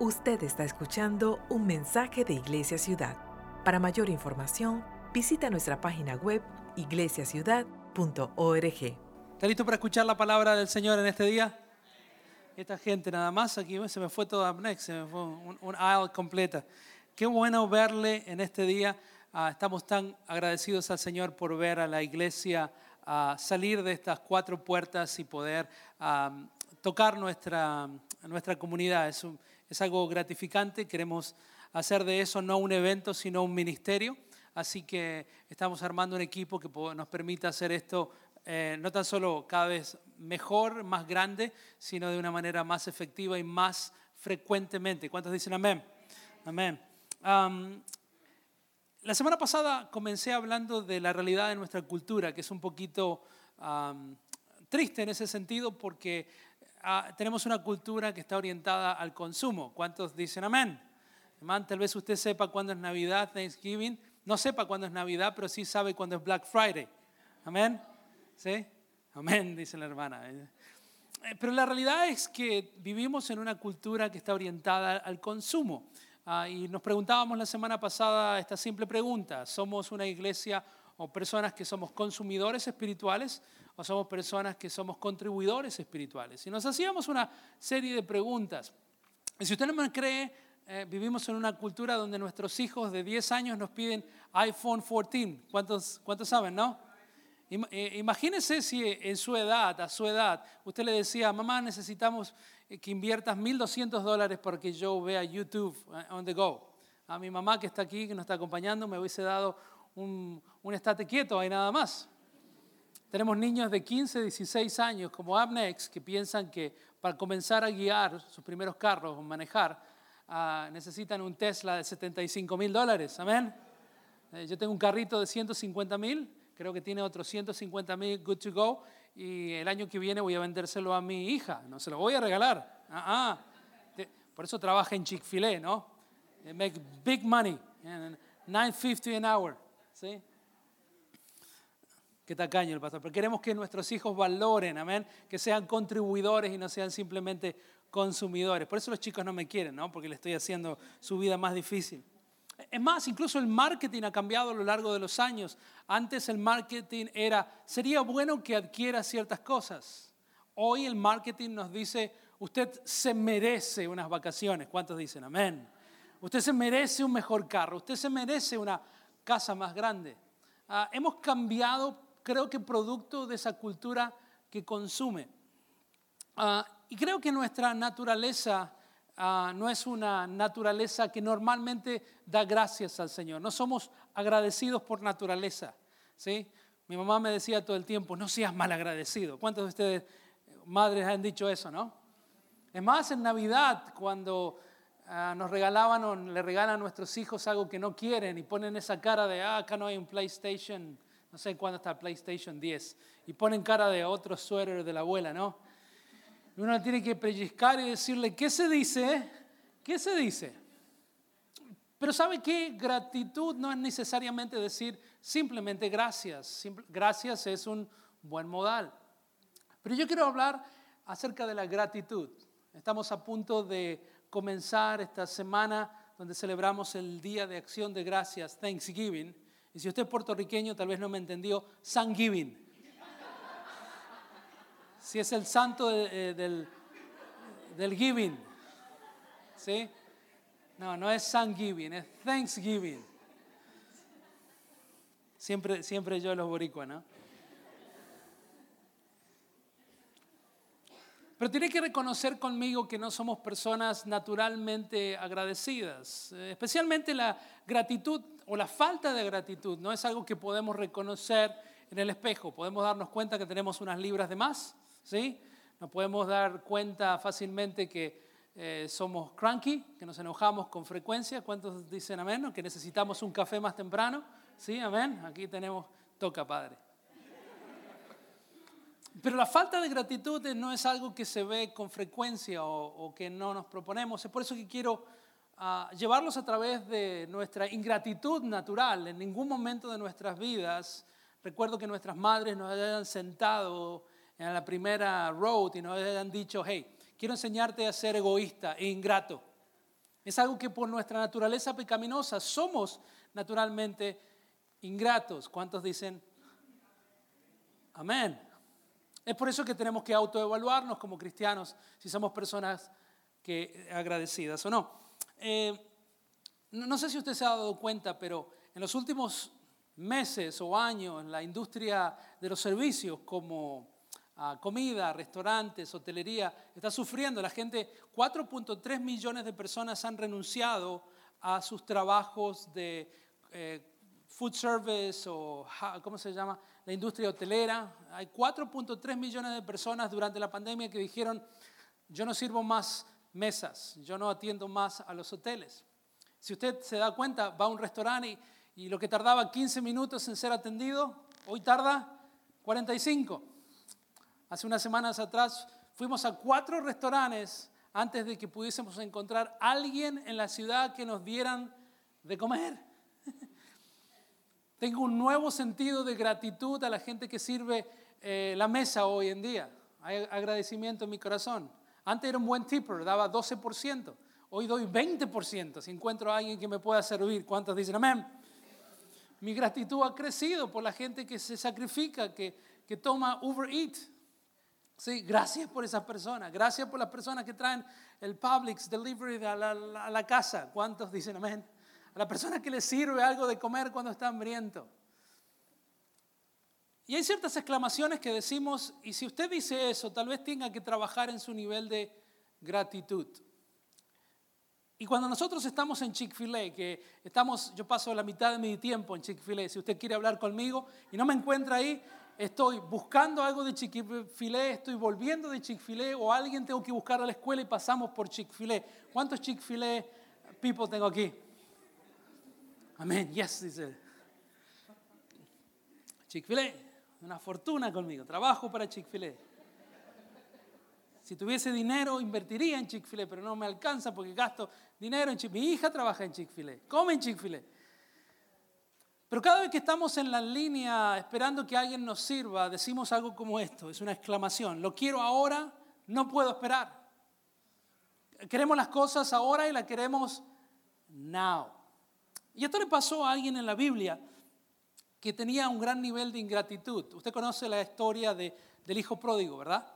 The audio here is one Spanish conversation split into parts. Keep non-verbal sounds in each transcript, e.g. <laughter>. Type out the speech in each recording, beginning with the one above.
Usted está escuchando un mensaje de Iglesia Ciudad. Para mayor información, visita nuestra página web iglesiaciudad.org. ¿Está listo para escuchar la palabra del Señor en este día? Esta gente nada más, aquí se me fue todo up next, se me fue un, un aisle completa. Qué bueno verle en este día. Ah, estamos tan agradecidos al Señor por ver a la iglesia ah, salir de estas cuatro puertas y poder ah, tocar nuestra, nuestra comunidad. Es, un- es algo gratificante. Queremos hacer de eso no un evento, sino un ministerio. Así que estamos armando un equipo que nos permita hacer esto eh, no tan solo cada vez mejor, más grande, sino de una manera más efectiva y más frecuentemente. ¿Cuántos dicen amén? Amén. Am, la semana pasada comencé hablando de la realidad de nuestra cultura, que es un poquito triste en ese sentido porque ah, tenemos una cultura que está orientada al consumo. ¿Cuántos dicen amén? Amén. Tal vez usted sepa cuándo es Navidad, Thanksgiving. No sepa cuándo es Navidad, pero sí sabe cuándo es Black Friday. Amén. ¿Sí? Amén, dice la hermana. Eh, Pero la realidad es que vivimos en una cultura que está orientada al consumo. Ah, y nos preguntábamos la semana pasada esta simple pregunta, ¿somos una iglesia o personas que somos consumidores espirituales o somos personas que somos contribuidores espirituales? Y nos hacíamos una serie de preguntas. Y si usted no me cree, eh, vivimos en una cultura donde nuestros hijos de 10 años nos piden iPhone 14. ¿Cuántos, cuántos saben, no? Eh, Imagínese si en su edad, a su edad, usted le decía, mamá, necesitamos eh, que inviertas 1.200 dólares para que yo vea YouTube on the go. A mi mamá que está aquí, que nos está acompañando, me hubiese dado un, un estate quieto ahí nada más. Tenemos niños de 15, 16 años como Abnex que piensan que para comenzar a guiar sus primeros carros o manejar ah, necesitan un Tesla de 75 mil dólares. Amén. Eh, Yo tengo un carrito de 150 mil, creo que tiene otros 150 mil good to go y el año que viene voy a vendérselo a mi hija, no se lo voy a regalar. Ah. Te- Por eso trabaja en Chick-fil-A, ¿no? They make big money, and 9.50 an hour, ¿sí? Qué tacaño el pastor. Pero queremos que nuestros hijos valoren, amén, que sean contribuidores y no sean simplemente consumidores. Por eso los chicos no me quieren, ¿no? Porque le estoy haciendo su vida más difícil. Es más, incluso el marketing ha cambiado a lo largo de los años. Antes el marketing era, sería bueno que adquiera ciertas cosas. Hoy el marketing nos dice, usted se merece unas vacaciones. ¿Cuántos dicen amén? Usted se merece un mejor carro, usted se merece una casa más grande. Ah, hemos cambiado, creo que producto de esa cultura que consume. Ah, y creo que nuestra naturaleza ah, no es una naturaleza que normalmente da gracias al Señor. No somos agradecidos por naturaleza. ¿sí? Mi mamá me decía todo el tiempo, no seas mal agradecido. ¿Cuántos de ustedes, madres, han dicho eso, no? Es más, en Navidad, cuando ah, nos regalaban o le regalan a nuestros hijos algo que no quieren y ponen esa cara de, ah, acá no hay un PlayStation, no sé cuándo está PlayStation 10, y ponen cara de otro suéter de la abuela, ¿no? Y uno tiene que pellizcar y decirle, ¿qué se dice? ¿Qué se dice? Pero ¿sabe qué? Gratitud no es necesariamente decir simplemente gracias. Gracias es un buen modal. Pero yo quiero hablar acerca de la gratitud. Estamos a punto de comenzar esta semana donde celebramos el Día de Acción de Gracias, Thanksgiving. Y si usted es puertorriqueño, tal vez no me entendió, Thanksgiving. Si es el santo eh, del, del giving. ¿Sí? No, no es Thanksgiving, es Thanksgiving. Siempre, siempre yo los boricuas, ¿no? Pero tiene que reconocer conmigo que no somos personas naturalmente agradecidas. Eh, Especialmente la gratitud o la falta de gratitud no es algo que podemos reconocer en el espejo. Podemos darnos cuenta que tenemos unas libras de más, ¿sí? Nos podemos dar cuenta fácilmente que eh, somos cranky, que nos enojamos con frecuencia. ¿Cuántos dicen amén? Que necesitamos un café más temprano. ¿Sí? Amén. Aquí tenemos, toca, Padre. Pero la falta de gratitud no es algo que se ve con frecuencia o, o que no nos proponemos. Es por eso que quiero ah, llevarlos a través de nuestra ingratitud natural. En ningún momento de nuestras vidas, recuerdo que nuestras madres nos hayan sentado en la primera road y nos hayan dicho, hey, quiero enseñarte a ser egoísta e ingrato. Es algo que por nuestra naturaleza pecaminosa somos naturalmente ingratos. ¿Cuántos dicen amén? Es por eso que tenemos que autoevaluarnos como cristianos si somos personas que agradecidas o no. Eh, no sé si usted se ha dado cuenta, pero en los últimos meses o años la industria de los servicios como ah, comida, restaurantes, hotelería, está sufriendo. La gente, 4.3 millones de personas han renunciado a sus trabajos de eh, food service o, ¿cómo se llama? La industria hotelera. Hay 4.3 millones de personas durante la pandemia que dijeron, yo no sirvo más mesas, yo no atiendo más a los hoteles. Si usted se da cuenta, va a un restaurante y, lo que tardaba 15 minutos en ser atendido, hoy tarda 45. Hace unas semanas atrás fuimos a cuatro restaurantes antes de que pudiésemos encontrar alguien en la ciudad que nos dieran de comer. <laughs> Tengo un nuevo sentido de gratitud a la gente que sirve eh, la mesa hoy en día. Hay agradecimiento en mi corazón. Antes era un buen tipper, daba 12%. Hoy doy 20% si encuentro a alguien que me pueda servir. ¿Cuántos dicen amén? Mi gratitud ha crecido por la gente que se sacrifica, que, que toma Uber Eat. Sí, gracias por esas personas. Gracias por las personas que traen el Publix Delivery a la, a la casa. ¿Cuántos dicen amén? a la persona que le sirve algo de comer cuando está hambriento. Y hay ciertas exclamaciones que decimos, y si usted dice eso, tal vez tenga que trabajar en su nivel de gratitud. Y cuando nosotros estamos en Chick-fil-A, que estamos, yo paso la mitad de mi tiempo en Chick-fil-A, si usted quiere hablar conmigo y no me encuentra ahí, estoy buscando algo de Chick-fil-A, estoy volviendo de Chick-fil-A o alguien tengo que buscar a la escuela y pasamos por Chick-fil-A. ¿Cuántos Chick-fil-A people tengo aquí? Amén, yes, dice. Chick-fil-A, una fortuna conmigo, trabajo para Chick-fil-A. Si tuviese dinero, invertiría en Chick-fil-A, pero no me alcanza porque gasto dinero en Chick-fil-A. Mi hija trabaja en Chick-fil-A, come en Chick-fil-A. Pero cada vez que estamos en la línea esperando que alguien nos sirva, decimos algo como esto, es una exclamación. Lo quiero ahora, no puedo esperar. Queremos las cosas ahora y las queremos now. Y esto le pasó a alguien en la Biblia que tenía un gran nivel de ingratitud. Usted conoce la historia de, del hijo pródigo, ¿verdad?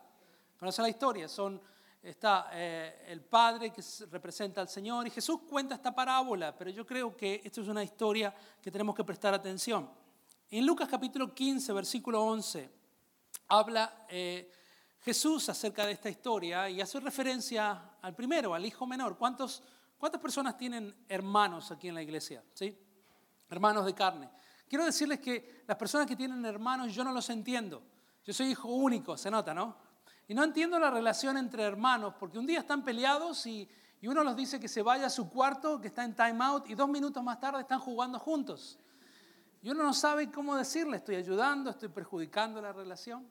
Conoce la historia. Son, está eh, el padre que representa al Señor y Jesús cuenta esta parábola, pero yo creo que esto es una historia que tenemos que prestar atención. En Lucas capítulo 15, versículo 11, habla eh, Jesús acerca de esta historia y hace referencia al primero, al hijo menor. ¿Cuántos ¿Cuántas personas tienen hermanos aquí en la iglesia? ¿Sí? Hermanos de carne. Quiero decirles que las personas que tienen hermanos yo no los entiendo. Yo soy hijo único, se nota, ¿no? Y no entiendo la relación entre hermanos porque un día están peleados y, y uno los dice que se vaya a su cuarto, que está en time out y dos minutos más tarde están jugando juntos. Y uno no sabe cómo decirle, estoy ayudando, estoy perjudicando la relación.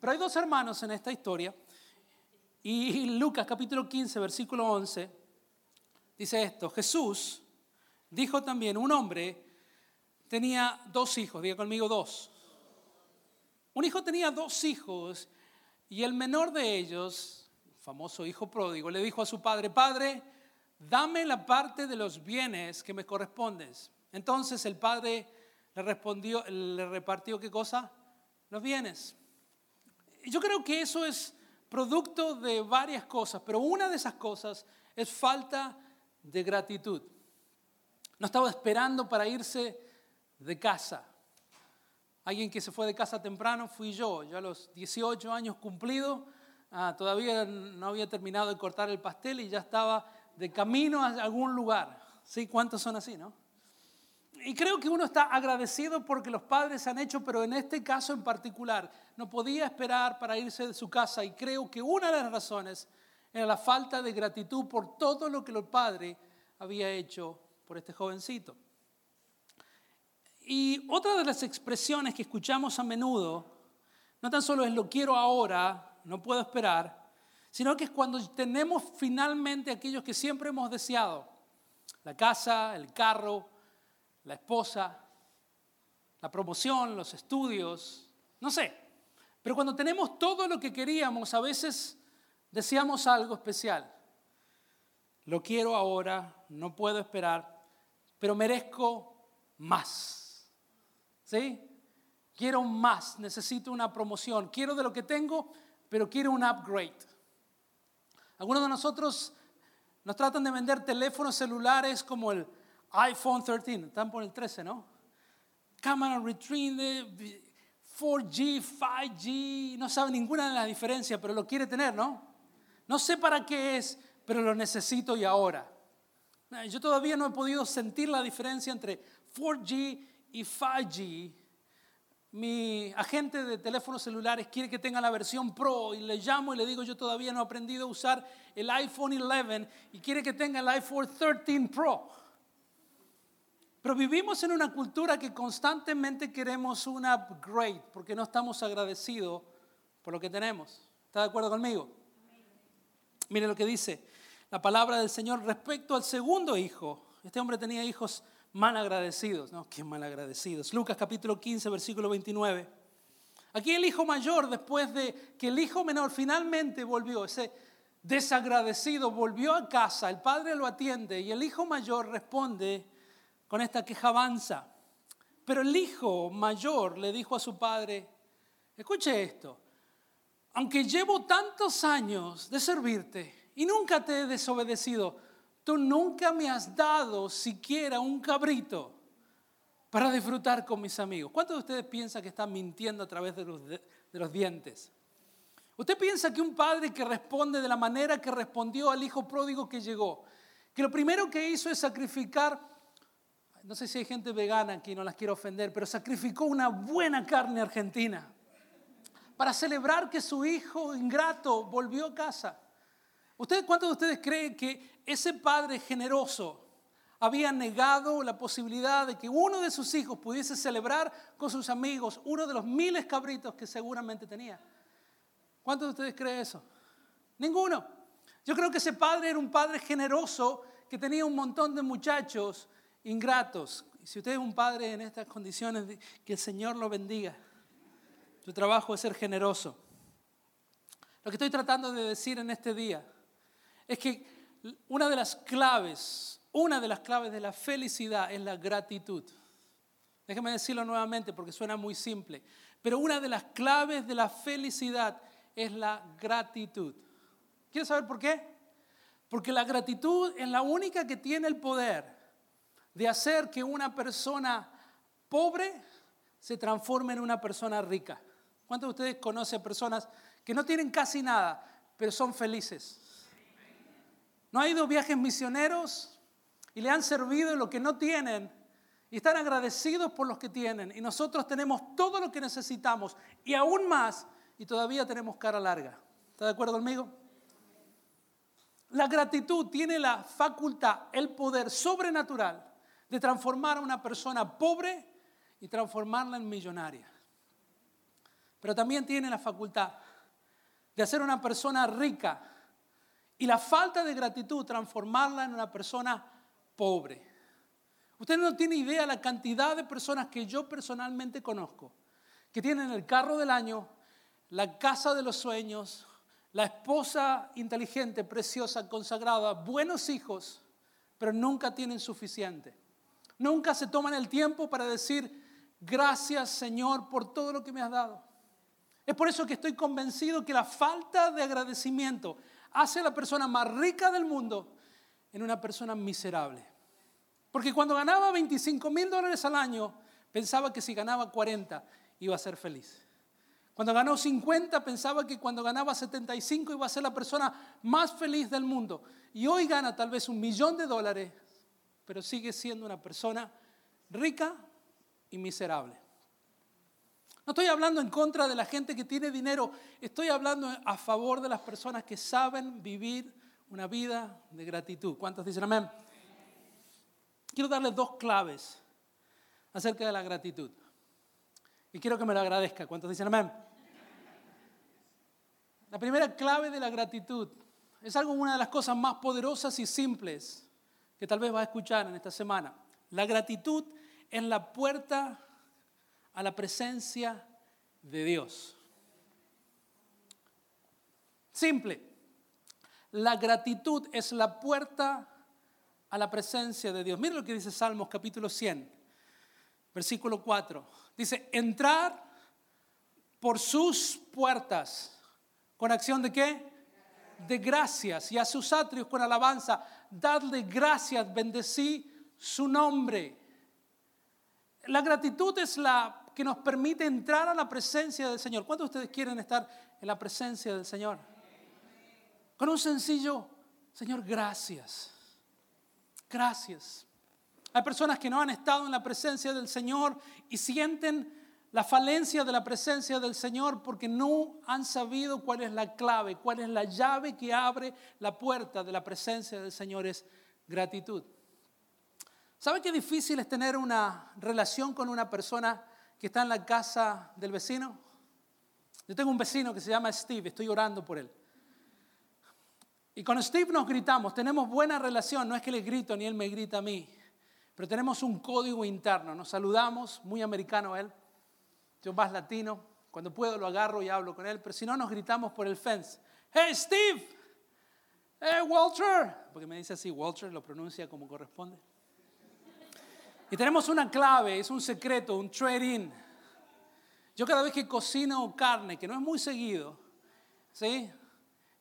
Pero hay dos hermanos en esta historia. Y Lucas capítulo 15, versículo 11, dice esto, Jesús dijo también, un hombre tenía dos hijos, diga conmigo dos. Un hijo tenía dos hijos y el menor de ellos, famoso hijo pródigo, le dijo a su padre, Padre, dame la parte de los bienes que me corresponden. Entonces el padre le respondió, le repartió qué cosa? Los bienes. Yo creo que eso es producto de varias cosas, pero una de esas cosas es falta de gratitud. No estaba esperando para irse de casa. Alguien que se fue de casa temprano fui yo. Yo a los 18 años cumplido, ah, todavía no había terminado de cortar el pastel y ya estaba de camino a algún lugar. ¿Sí? ¿Cuántos son así, no? Y creo que uno está agradecido porque los padres han hecho, pero en este caso en particular, no podía esperar para irse de su casa y creo que una de las razones era la falta de gratitud por todo lo que el padre había hecho por este jovencito. Y otra de las expresiones que escuchamos a menudo, no tan solo es lo quiero ahora, no puedo esperar, sino que es cuando tenemos finalmente aquellos que siempre hemos deseado, la casa, el carro, la esposa, la promoción, los estudios, no sé. Pero cuando tenemos todo lo que queríamos, a veces deseamos algo especial. lo quiero ahora, no puedo esperar, pero merezco más. ¿Sí? Quiero más, necesito una promoción, quiero de lo que tengo, pero quiero un upgrade. Algunos de nosotros nos tratan de vender teléfonos celulares como el iPhone 13, están por el 13, ¿no? Cámara retrieve, 4G, 5G, no sabe ninguna de las diferencias, pero lo quiere tener, ¿no? No sé para qué es, pero lo necesito y ahora. Yo todavía no he podido sentir la diferencia entre 4G y 5G. Mi agente de teléfonos celulares quiere que tenga la versión Pro y le llamo y le digo yo todavía no he aprendido a usar el iPhone 11 y quiere que tenga el iPhone 13 Pro. Pero vivimos en una cultura que constantemente queremos un upgrade porque no estamos agradecidos por lo que tenemos. ¿Está de acuerdo conmigo? Mire lo que dice la palabra del Señor respecto al segundo hijo. Este hombre tenía hijos mal agradecidos, ¿no? Qué mal agradecidos. Lucas capítulo 15, versículo 29. Aquí el hijo mayor, después de que el hijo menor finalmente volvió, ese desagradecido volvió a casa, el padre lo atiende y el hijo mayor responde con esta queja avanza. Pero el hijo mayor le dijo a su padre, escuche esto, aunque llevo tantos años de servirte y nunca te he desobedecido, tú nunca me has dado siquiera un cabrito para disfrutar con mis amigos. ¿Cuántos de ustedes piensan que están mintiendo a través de los, dientes? ¿Usted piensa que un padre que responde de la manera que respondió al hijo pródigo que llegó, que lo primero que hizo es sacrificar no sé si hay gente vegana aquí, no las quiero ofender, pero sacrificó una buena carne argentina para celebrar que su hijo ingrato volvió a casa. ¿Ustedes, ¿Cuántos de ustedes creen que ese padre generoso había negado la posibilidad de que uno de sus hijos pudiese celebrar con sus amigos uno de los miles cabritos que seguramente tenía? ¿Cuántos de ustedes creen eso? Ninguno. Yo creo que ese padre era un padre generoso que tenía un montón de muchachos ingratos. Si usted es un padre en estas condiciones, que el Señor lo bendiga. Su trabajo es ser generoso. Lo que estoy tratando de decir en este día es que una de las claves, una de las claves de la felicidad es la gratitud. Déjeme decirlo nuevamente porque suena muy simple, pero una de las claves de la felicidad es la gratitud. ¿Quieres saber por qué? Porque la gratitud es la única que tiene el poder de hacer que una persona pobre se transforme en una persona rica. ¿Cuántos de ustedes conocen personas que no tienen casi nada, pero son felices? ¿No ha ido viajes misioneros y le han servido lo que no tienen y están agradecidos por los que tienen? Y nosotros tenemos todo lo que necesitamos y aún más y todavía tenemos cara larga. ¿Está de acuerdo conmigo? La gratitud tiene la facultad, el poder sobrenatural de transformar a una persona pobre y transformarla en millonaria. Pero también tiene la facultad de hacer una persona rica y la falta de gratitud transformarla en una persona pobre. Usted no tiene idea la cantidad de personas que yo personalmente conozco que tienen el carro del año, la casa de los sueños, la esposa inteligente, preciosa, consagrada, buenos hijos, pero nunca tienen suficiente. Nunca se toman el tiempo para decir, gracias Señor por todo lo que me has dado. Es por eso que estoy convencido que la falta de agradecimiento hace la persona más rica del mundo en una persona miserable. Porque cuando ganaba 25 mil dólares al año, pensaba que si ganaba 40 iba a ser feliz. Cuando ganó 50 pensaba que cuando ganaba 75 iba a ser la persona más feliz del mundo. Y hoy gana tal vez un millón de dólares pero sigue siendo una persona rica y miserable. No estoy hablando en contra de la gente que tiene dinero, estoy hablando a favor de las personas que saben vivir una vida de gratitud. ¿Cuántos dicen amén? Quiero darles dos claves acerca de la gratitud. Y quiero que me lo agradezca. ¿Cuántos dicen amén? La primera clave de la gratitud es algo, una de las cosas más poderosas y simples que tal vez va a escuchar en esta semana. La gratitud es la puerta a la presencia de Dios. Simple. la gratitud es la puerta a la presencia de Dios. Mira lo que dice Salmos capítulo 100, versículo 4. Dice, entrar por sus puertas con acción de qué? De gracias y a sus atrios con alabanza. Dadle gracias, bendecí su nombre. La gratitud es la que nos permite entrar a la presencia del Señor. ¿Cuántos de ustedes quieren estar en la presencia del Señor? Con un sencillo, Señor, gracias. Gracias. Hay personas que no han estado en la presencia del Señor y sienten la falencia de la presencia del Señor porque no han sabido cuál es la clave, cuál es la llave que abre la puerta de la presencia del Señor es gratitud. ¿Sabe qué difícil es tener una relación con una persona que está en la casa del vecino? Yo tengo un vecino que se llama Steve, estoy orando por él. Y con Steve nos gritamos, tenemos buena relación, no es que le grito ni él me grita a mí, pero tenemos un código interno, nos saludamos, muy americano él, yo más latino, cuando puedo lo agarro y hablo con él, pero si no nos gritamos por el fence, hey Steve, hey Walter, porque me dice así, Walter lo pronuncia como corresponde. Y tenemos una clave, es un secreto, un trade-in. Yo cada vez que cocino carne, que no es muy seguido, ¿sí?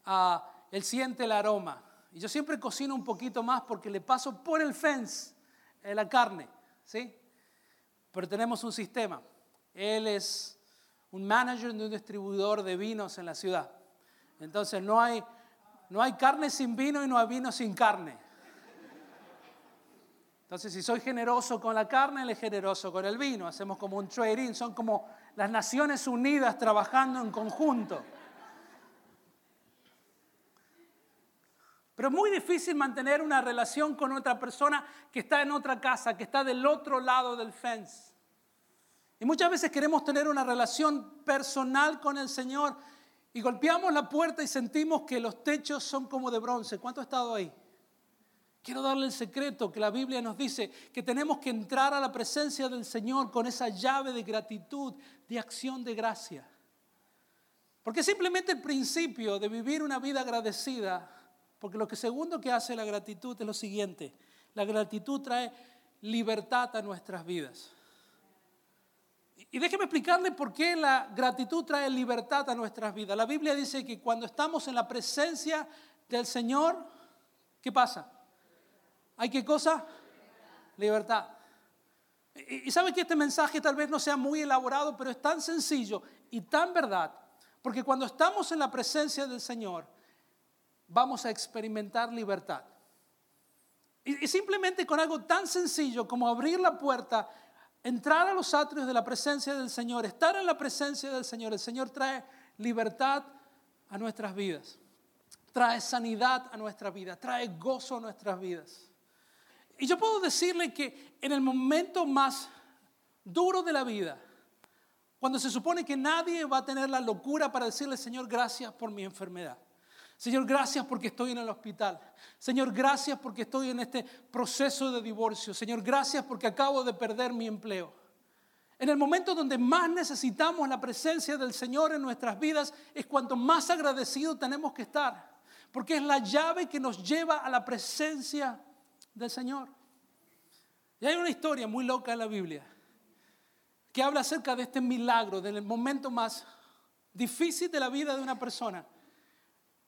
Ah, él siente el aroma. Y yo siempre cocino un poquito más porque le paso por el fence la carne, ¿sí? Pero tenemos un sistema. Él es un manager de un distribuidor de vinos en la ciudad. Entonces no hay, no hay carne sin vino y no hay vino sin carne. Entonces si soy generoso con la carne, él es generoso con el vino. Hacemos como un trading, son como las Naciones Unidas trabajando en conjunto. Pero es muy difícil mantener una relación con otra persona que está en otra casa, que está del otro lado del fence. Y muchas veces queremos tener una relación personal con el Señor y golpeamos la puerta y sentimos que los techos son como de bronce. ¿Cuánto ha estado ahí? Quiero darle el secreto que la Biblia nos dice, que tenemos que entrar a la presencia del Señor con esa llave de gratitud, de acción de gracia. Porque simplemente el principio de vivir una vida agradecida porque lo que segundo que hace la gratitud es lo siguiente. La gratitud trae libertad a nuestras vidas. Y déjeme explicarle por qué la gratitud trae libertad a nuestras vidas. La Biblia dice que cuando estamos en la presencia del Señor, ¿qué pasa? ¿Hay qué cosa? Libertad. Y, sabe que este mensaje tal vez no sea muy elaborado, pero es tan sencillo y tan verdad. Porque cuando estamos en la presencia del Señor, vamos a experimentar libertad. Y, simplemente con algo tan sencillo como abrir la puerta, entrar a los atrios de la presencia del Señor, estar en la presencia del Señor, el Señor trae libertad a nuestras vidas, trae sanidad a nuestra vida, trae gozo a nuestras vidas. Y yo puedo decirle que en el momento más duro de la vida, cuando se supone que nadie va a tener la locura para decirle, Señor, gracias por mi enfermedad. Señor, gracias porque estoy en el hospital. Señor, gracias porque estoy en este proceso de divorcio. Señor, gracias porque acabo de perder mi empleo. En el momento donde más necesitamos la presencia del Señor en nuestras vidas es cuanto más agradecidos tenemos que estar. Porque es la llave que nos lleva a la presencia del Señor. Y hay una historia muy loca en la Biblia que habla acerca de este milagro, del momento más difícil de la vida de una persona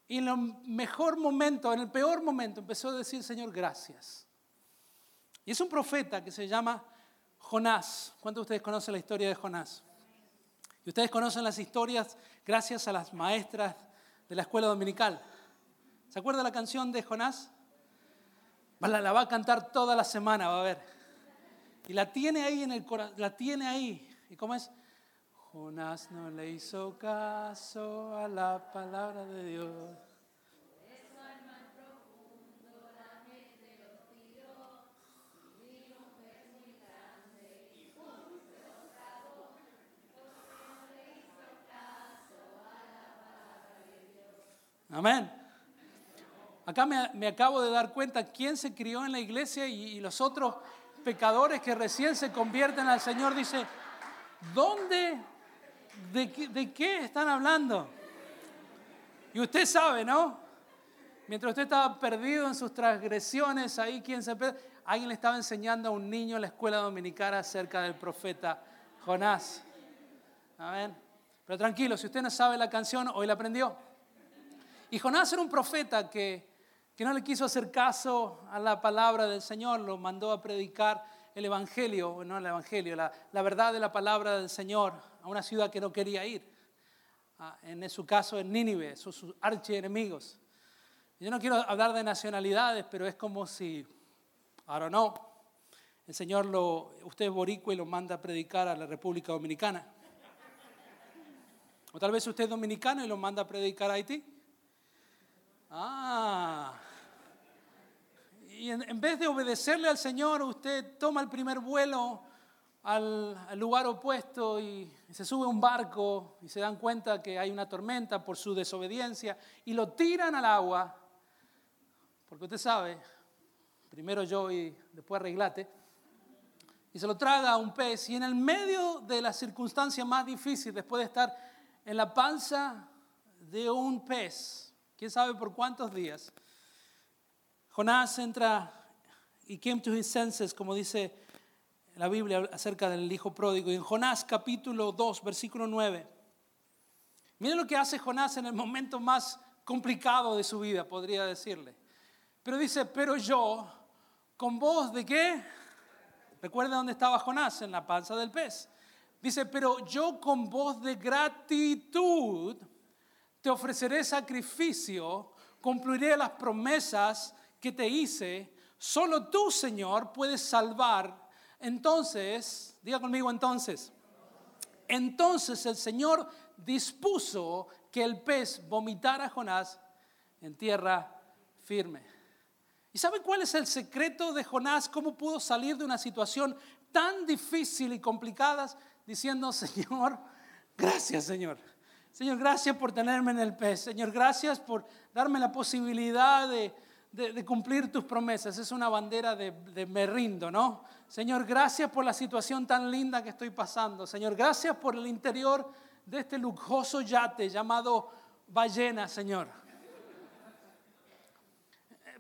y en el mejor momento, en el peor momento, empezó a decir, Señor, gracias. Y es un profeta que se llama Jonás. ¿Cuántos de ustedes conocen la historia de Jonás? Y ustedes conocen las historias gracias a las maestras de la escuela dominical. ¿Se acuerda la canción de Jonás? La, va a cantar toda la semana, va a ver. Y la tiene ahí en el corazón, la tiene ahí. ¿Y cómo es? Jonás no le hizo caso a la palabra de Dios. Amén. Acá me, acabo de dar cuenta quién se crió en la iglesia y, los otros pecadores que recién se convierten al Señor. Dice, ¿dónde ¿De qué, están hablando? Y usted sabe, ¿no? Mientras usted estaba perdido en sus transgresiones, ahí quien se alguien le estaba enseñando a un niño en la escuela dominicana acerca del profeta Jonás. Amén. Pero tranquilo, si usted no sabe la canción, hoy la aprendió. Y Jonás era un profeta que, que no le quiso hacer caso a la palabra del Señor, lo mandó a predicar el Evangelio, no el Evangelio, la, verdad de la palabra del Señor a una ciudad que no quería ir. Ah, en su caso en Nínive, sus, sus archienemigos. Yo no quiero hablar de nacionalidades, pero es como si, don't know, el Señor lo, usted es boricua y lo manda a predicar a la República Dominicana. O tal vez usted es dominicano y lo manda a predicar a Haití. Ah. Y en, vez de obedecerle al Señor, usted toma el primer vuelo al, lugar opuesto y se sube a un barco y se dan cuenta que hay una tormenta por su desobediencia y lo tiran al agua. Porque usted sabe, primero yo y después arreglate, y se lo traga a un pez, y en el medio de la circunstancia más difícil, después de estar en la panza de un pez, quién sabe por cuántos días, Jonás entra y came to his senses, como dice la Biblia acerca del hijo pródigo. Y en Jonás capítulo 2, versículo 9. Miren lo que hace Jonás en el momento más complicado de su vida, podría decirle. Pero dice, pero yo, con voz de qué? Recuerda dónde estaba Jonás, en la panza del pez. Dice, pero yo con voz de gratitud te ofreceré sacrificio, cumpliré las promesas que te hice. Solo tú, Señor, puedes salvar. Entonces, diga conmigo entonces. Entonces el Señor dispuso que el pez vomitara a Jonás en tierra firme. ¿Y sabe cuál es el secreto de Jonás? ¿Cómo pudo salir de una situación tan difícil y complicada diciendo, Señor, gracias Señor. Señor, gracias por tenerme en el pez. Señor, gracias por darme la posibilidad de, cumplir tus promesas. Es una bandera de, de me rindo, ¿no? Señor, gracias por la situación tan linda que estoy pasando. Señor, gracias por el interior de este lujoso yate llamado ballena, Señor.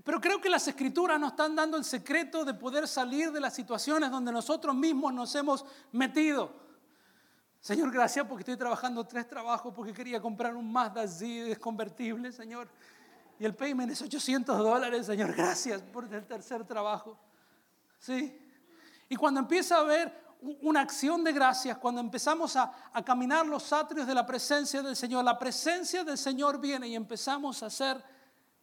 Pero creo que las escrituras nos están dando el secreto de poder salir de las situaciones donde nosotros mismos nos hemos metido. Señor, gracias porque estoy trabajando tres trabajos porque quería comprar un Mazda Z convertible, Señor. Y el payment es 800 dólares, Señor. Gracias por el tercer trabajo. ¿Sí? Y cuando empieza a haber una acción de gracias, cuando empezamos a, caminar los atrios de la presencia del Señor, la presencia del Señor viene y empezamos a hacer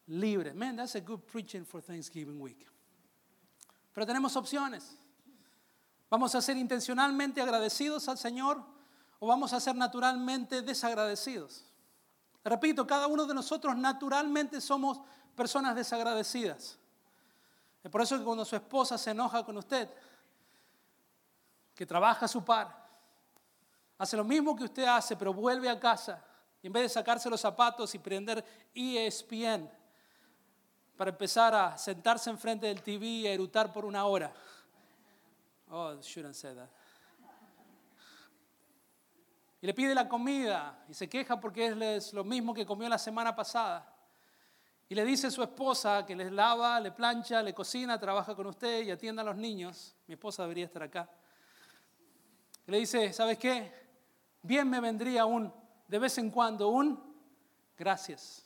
libre. Man, that's a good preaching for Thanksgiving week. Pero tenemos opciones. ¿Vamos a ser intencionalmente agradecidos al Señor o vamos a ser naturalmente desagradecidos? Repito, cada uno de nosotros naturalmente somos personas desagradecidas. Es por eso que cuando su esposa se enoja con usted, que trabaja a su par, hace lo mismo que usted hace, pero vuelve a casa y en vez de sacarse los zapatos y prender ESPN, para empezar a sentarse enfrente del TV y a erutar por una hora. Oh, shouldn't say that. Y le pide la comida y se queja porque es lo mismo que comió la semana pasada. Y le dice a su esposa que les lava, le plancha, le cocina, trabaja con usted y atienda a los niños. Mi esposa debería estar acá. Le dice, ¿sabes qué? Bien me vendría un, de vez en cuando, un gracias.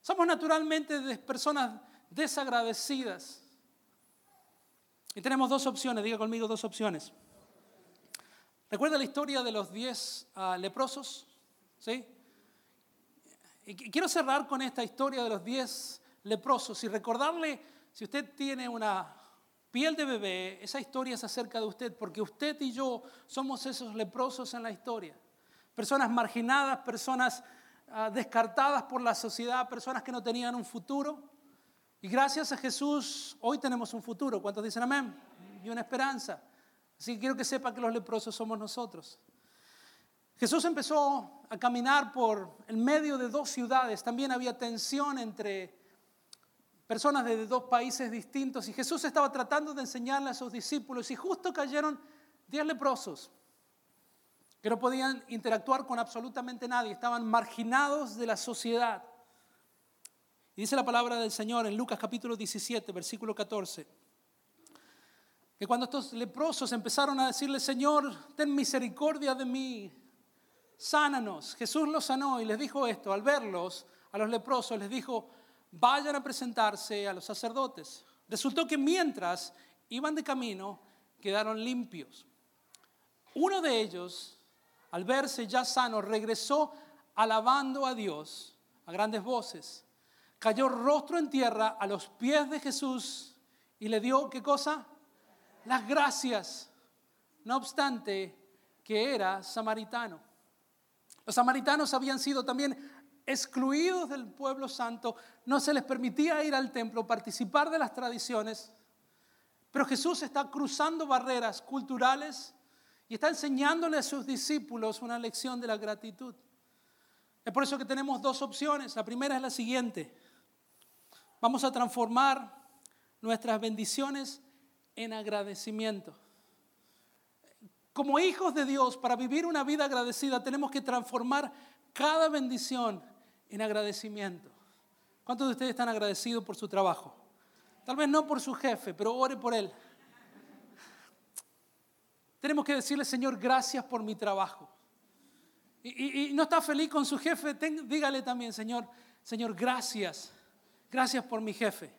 Somos naturalmente personas desagradecidas. Y tenemos dos opciones, diga conmigo dos opciones. ¿Recuerda la historia de los diez ah, leprosos? ¿Sí? Y quiero cerrar con esta historia de los diez leprosos y recordarle, si usted tiene una piel de bebé, esa historia es acerca de usted, porque usted y yo somos esos leprosos en la historia. Personas marginadas, personas Ah, descartadas por la sociedad, personas que no tenían un futuro. Y gracias a Jesús, hoy tenemos un futuro. ¿Cuántos dicen amén? Y una esperanza. Así que quiero que sepa que los leprosos somos nosotros. Jesús empezó a caminar por el medio de dos ciudades. También había tensión entre personas de dos países distintos. Y Jesús estaba tratando de enseñarle a sus discípulos. Y justo cayeron diez leprosos que no podían interactuar con absolutamente nadie, estaban marginados de la sociedad. Y dice la palabra del Señor en Lucas capítulo 17, versículo 14, que cuando estos leprosos empezaron a decirle, Señor, ten misericordia de mí, sánanos, Jesús los sanó y les dijo esto, al verlos, a los leprosos, les dijo, vayan a presentarse a los sacerdotes. Resultó que mientras iban de camino, quedaron limpios. Uno de ellos, al verse ya sano, regresó alabando a Dios a grandes voces. Cayó rostro en tierra a los pies de Jesús y le dio, ¿qué cosa? Las gracias. No obstante, que era samaritano. Los samaritanos habían sido también excluidos del pueblo santo, no se les permitía ir al templo, participar de las tradiciones, pero Jesús está cruzando barreras culturales y está enseñándole a sus discípulos una lección de la gratitud. Es por eso que tenemos dos opciones. La primera es la siguiente. Vamos a transformar nuestras bendiciones en agradecimiento. Como hijos de Dios, para vivir una vida agradecida, tenemos que transformar cada bendición en agradecimiento. ¿Cuántos de ustedes están agradecidos por su trabajo? Tal vez no por su jefe, pero ore por él. Tenemos que decirle, Señor, gracias por mi trabajo. Y, no está feliz con su jefe, dígale también, Señor, Señor, gracias. Gracias por mi jefe.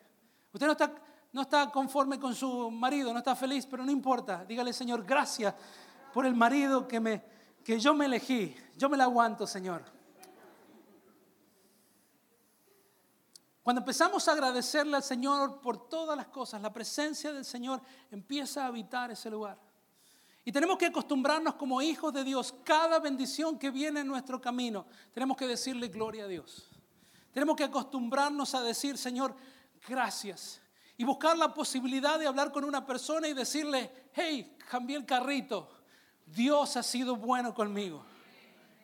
Usted no está, no está conforme con su marido, no está feliz, pero no importa. Dígale, Señor, gracias por el marido que, me, que yo me elegí. Yo me la aguanto, Señor. Cuando empezamos a agradecerle al Señor por todas las cosas, la presencia del Señor empieza a habitar ese lugar. Y tenemos que acostumbrarnos como hijos de Dios, cada bendición que viene en nuestro camino, tenemos que decirle gloria a Dios. Tenemos que acostumbrarnos a decir, Señor, gracias. Y buscar la posibilidad de hablar con una persona y decirle, hey, cambié el carrito. Dios ha sido bueno conmigo.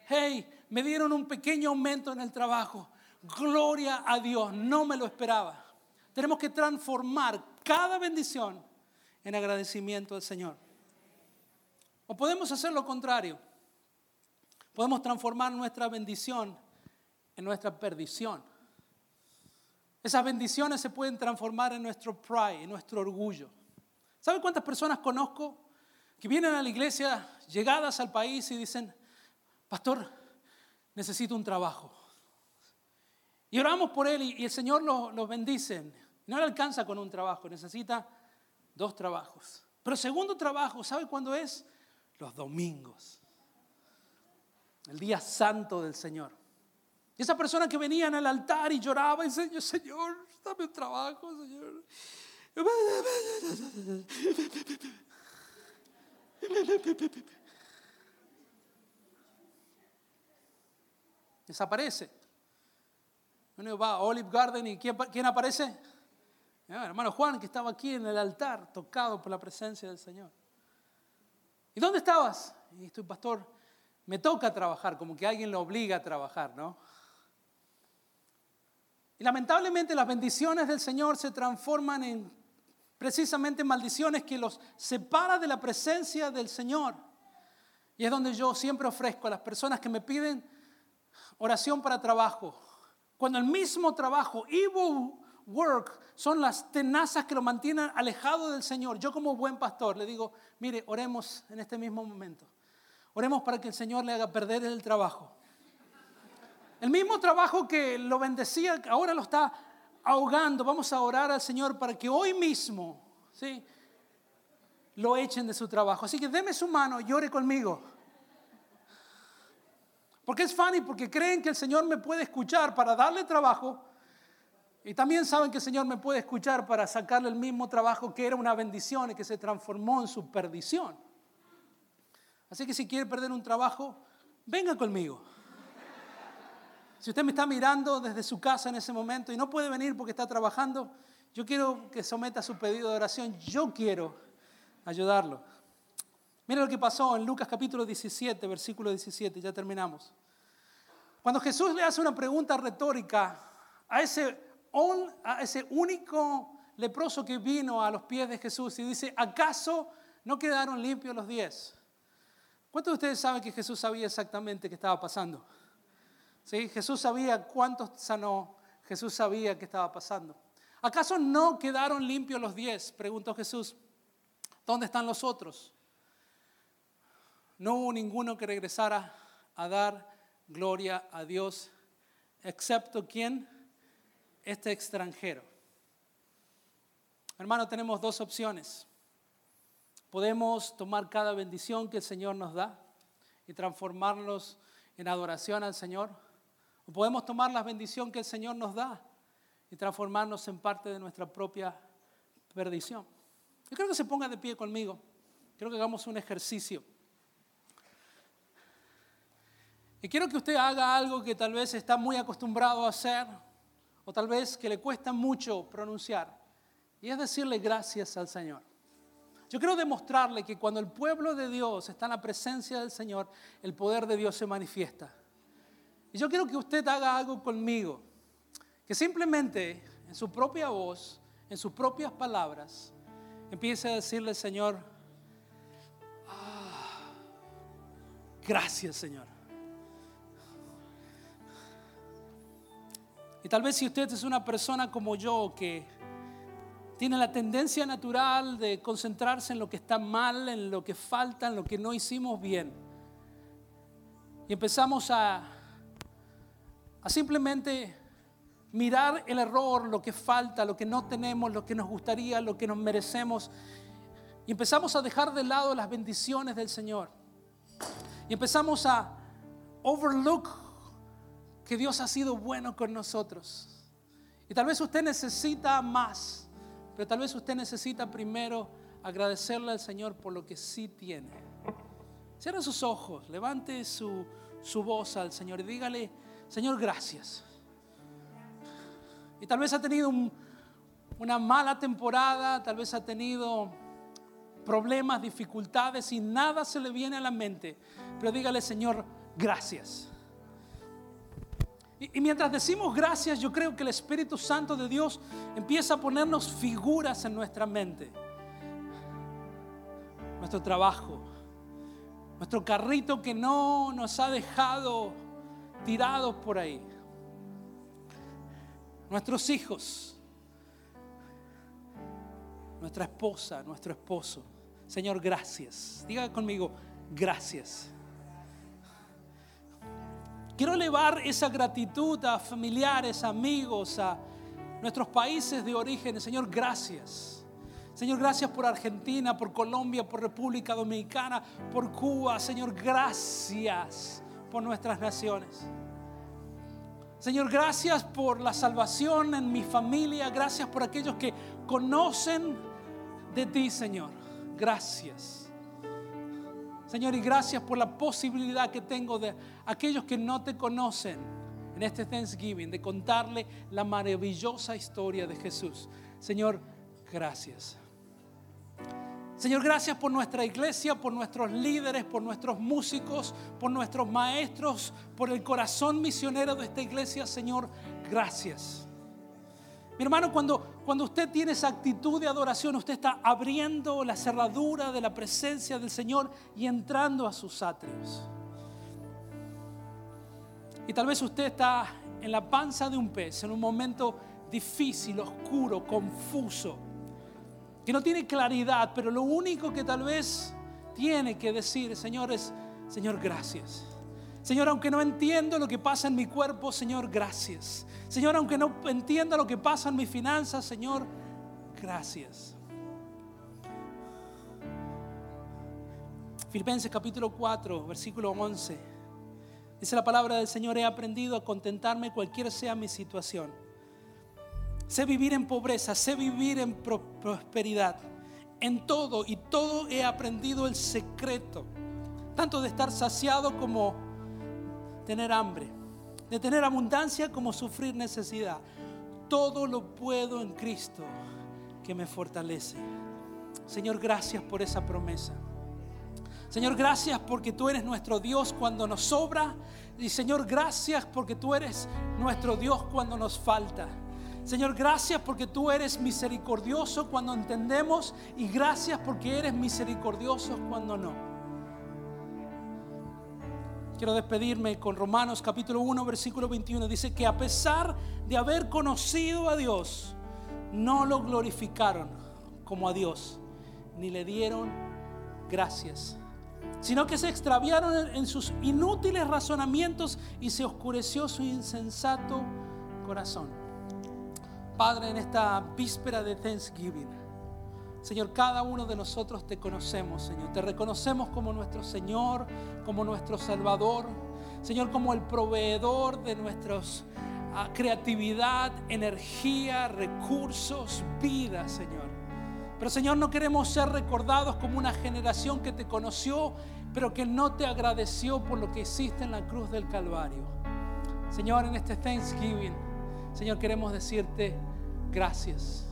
Hey, me dieron un pequeño aumento en el trabajo. Gloria a Dios, no me lo esperaba. Tenemos que transformar cada bendición en agradecimiento al Señor. O podemos hacer lo contrario. Podemos transformar nuestra bendición en nuestra perdición. Esas bendiciones se pueden transformar en nuestro pride, en nuestro orgullo. ¿Sabe cuántas personas conozco que vienen a la iglesia, llegadas al país y dicen, pastor, necesito un trabajo? Y oramos por él y, el Señor los bendice. No le alcanza con un trabajo, necesita dos trabajos. Pero segundo trabajo, ¿sabe cuándo es? Los domingos. El día santo del Señor. Y esa persona que venía en el altar y lloraba y decía, Señor, dame un trabajo, Señor. Desaparece. Uno va a Olive Garden y ¿quién, aparece? hermano Juan, que estaba aquí en el altar, tocado por la presencia del Señor. ¿Y dónde estabas? Y estoy, pastor, me toca trabajar, como que alguien lo obliga a trabajar, ¿no? Y lamentablemente las bendiciones del Señor se transforman en precisamente maldiciones que los separa de la presencia del Señor. Y es donde yo siempre ofrezco a las personas que me piden oración para trabajo, cuando el mismo trabajo, evil work, son las tenazas que lo mantienen alejado del Señor. Yo como buen pastor le digo, mire, oremos en este mismo momento. Oremos para que el Señor le haga perder el trabajo. El mismo trabajo que lo bendecía, ahora lo está ahogando. Vamos a orar al Señor para que hoy mismo, ¿sí? Lo echen de su trabajo. Así que deme su mano y ore conmigo. Porque es funny, porque creen que el Señor me puede escuchar para darle trabajo. Y también saben que el Señor me puede escuchar para sacarle el mismo trabajo que era una bendición y que se transformó en su perdición. Así que si quiere perder un trabajo, venga conmigo. Si usted me está mirando desde su casa en ese momento y no puede venir porque está trabajando, yo quiero que someta su pedido de oración. Yo quiero ayudarlo. Mira lo que pasó en Lucas capítulo 17, versículo 17, ya terminamos. Cuando Jesús le hace una pregunta retórica a ese, único leproso que vino a los pies de Jesús y dice, ¿acaso no quedaron limpios los diez? ¿Cuántos de ustedes saben que Jesús sabía exactamente qué estaba pasando? ¿Sí? Jesús sabía cuántos sanó, Jesús sabía qué estaba pasando. ¿Acaso no quedaron limpios los diez? Preguntó Jesús. ¿Dónde están los otros? No hubo ninguno que regresara a dar gloria a Dios, excepto quién? Este extranjero. Hermano, tenemos dos opciones. Podemos tomar cada bendición que el Señor nos da y transformarlos en adoración al Señor. O podemos tomar la bendición que el Señor nos da y transformarnos en parte de nuestra propia perdición. Yo creo que se ponga de pie conmigo. Quiero que hagamos un ejercicio. Y quiero que usted haga algo que tal vez está muy acostumbrado a hacer o tal vez que le cuesta mucho pronunciar. Y es decirle gracias al Señor. Yo quiero demostrarle que cuando el pueblo de Dios está en la presencia del Señor, el poder de Dios se manifiesta. Y yo quiero que usted haga algo conmigo, que simplemente en su propia voz, en sus propias palabras, empiece a decirle, Señor, ah, gracias Señor. Y tal vez si usted es una persona como yo que tiene la tendencia natural de concentrarse en lo que está mal, en lo que falta, en lo que no hicimos bien. Y empezamos a, a simplemente mirar el error, lo que falta, lo que no tenemos, lo que nos gustaría, lo que nos merecemos. Y empezamos a dejar de lado las bendiciones del Señor. Y empezamos a overlook que Dios ha sido bueno con nosotros. Y tal vez usted necesita más pero tal vez usted necesita primero agradecerle al Señor por lo que sí tiene. Cierra sus ojos, levante su, voz al Señor y dígale, Señor, gracias. Y tal vez ha tenido una mala temporada, tal vez ha tenido problemas, dificultades y nada se le viene a la mente. Pero dígale, Señor, gracias. Y, mientras decimos gracias, yo creo que el Espíritu Santo de Dios empieza a ponernos figuras en nuestra mente. Nuestro trabajo, nuestro carrito que no nos ha dejado tirados por ahí. Nuestros hijos, nuestra esposa, nuestro esposo. Señor, gracias. Diga conmigo, gracias. Quiero elevar esa gratitud a familiares, amigos, a nuestros países de origen. Señor, gracias. Señor, gracias por Argentina, por Colombia, por República Dominicana, por Cuba. Señor, gracias por nuestras naciones. Señor, gracias por la salvación en mi familia. Gracias por aquellos que conocen de ti, Señor. Gracias. Señor, y gracias por la posibilidad que tengo de aquellos que no te conocen en este Thanksgiving, de contarle la maravillosa historia de Jesús. Señor, gracias. Señor, gracias por nuestra iglesia, por nuestros líderes, por nuestros músicos, por nuestros maestros, por el corazón misionero de esta iglesia. Señor, gracias. Mi hermano, cuando, cuando usted tiene esa actitud de adoración, usted está abriendo la cerradura de la presencia del Señor y entrando a sus atrios. Y tal vez usted está en la panza de un pez, en un momento difícil, oscuro, confuso, que no tiene claridad, pero lo único que tal vez tiene que decir, Señor, es, Señor, gracias. Señor, aunque no entiendo lo que pasa en mi cuerpo, Señor, gracias. Señor, aunque no entienda lo que pasa en mis finanzas, Señor, gracias. Filipenses capítulo 4, versículo 11. Dice la palabra del Señor, he aprendido a contentarme cualquiera sea mi situación. Sé vivir en pobreza, sé vivir en prosperidad. En todo y todo he aprendido el secreto, tanto de estar saciado como tener hambre, de tener abundancia como sufrir necesidad. Todo lo puedo en Cristo que me fortalece. Señor, gracias por esa promesa. Señor, gracias porque tú eres nuestro Dios cuando nos sobra. Y Señor, gracias porque tú eres nuestro Dios cuando nos falta. Señor, gracias porque tú eres misericordioso cuando entendemos y gracias porque eres misericordioso cuando no. quiero despedirme con Romanos capítulo 1, versículo 21. Dice que a pesar de haber conocido a Dios, no lo glorificaron como a Dios, ni le dieron gracias, sino que se extraviaron en sus inútiles razonamientos y se oscureció su insensato corazón. Padre, en esta víspera de Thanksgiving, Señor, cada uno de nosotros te conocemos, Señor. Te reconocemos como nuestro Señor, como nuestro Salvador. Señor, como el proveedor de nuestra creatividad, energía, recursos, vida, Señor. Pero Señor, no queremos ser recordados como una generación que te conoció, pero que no te agradeció por lo que hiciste en la cruz del Calvario. Señor, en este Thanksgiving, Señor, queremos decirte gracias.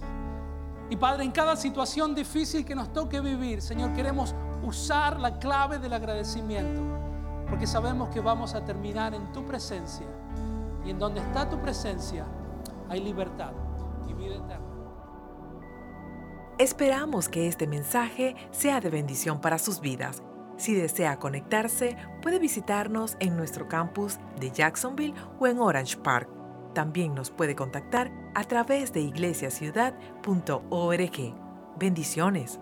Y Padre, en cada situación difícil que nos toque vivir, Señor, queremos usar la clave del agradecimiento, porque sabemos que vamos a terminar en tu presencia. Y en donde está tu presencia hay libertad y vida eterna. Esperamos que este mensaje sea de bendición para sus vidas. Si desea conectarse, puede visitarnos en nuestro campus de Jacksonville o en Orange Park. También nos puede contactar a través de iglesiaciudad.org. Bendiciones.